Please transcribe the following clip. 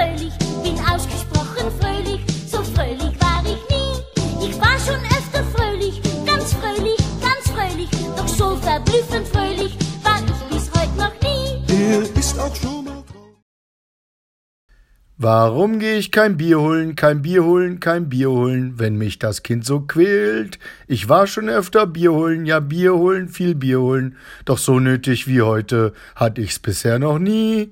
fröhlich, bin ausgesprochen fröhlich, so fröhlich war ich nie. Ich war schon öfter fröhlich, ganz fröhlich, ganz fröhlich, doch so verblüffend fröhlich war ich bis heute noch nie. Er ist auch schon mal Warum gehe ich kein Bier holen, kein Bier holen, kein Bier holen, wenn mich das Kind so quält? Ich war schon öfter Bier holen, ja Bier holen, viel Bier holen, doch so nötig wie heute hatte ich's bisher noch nie.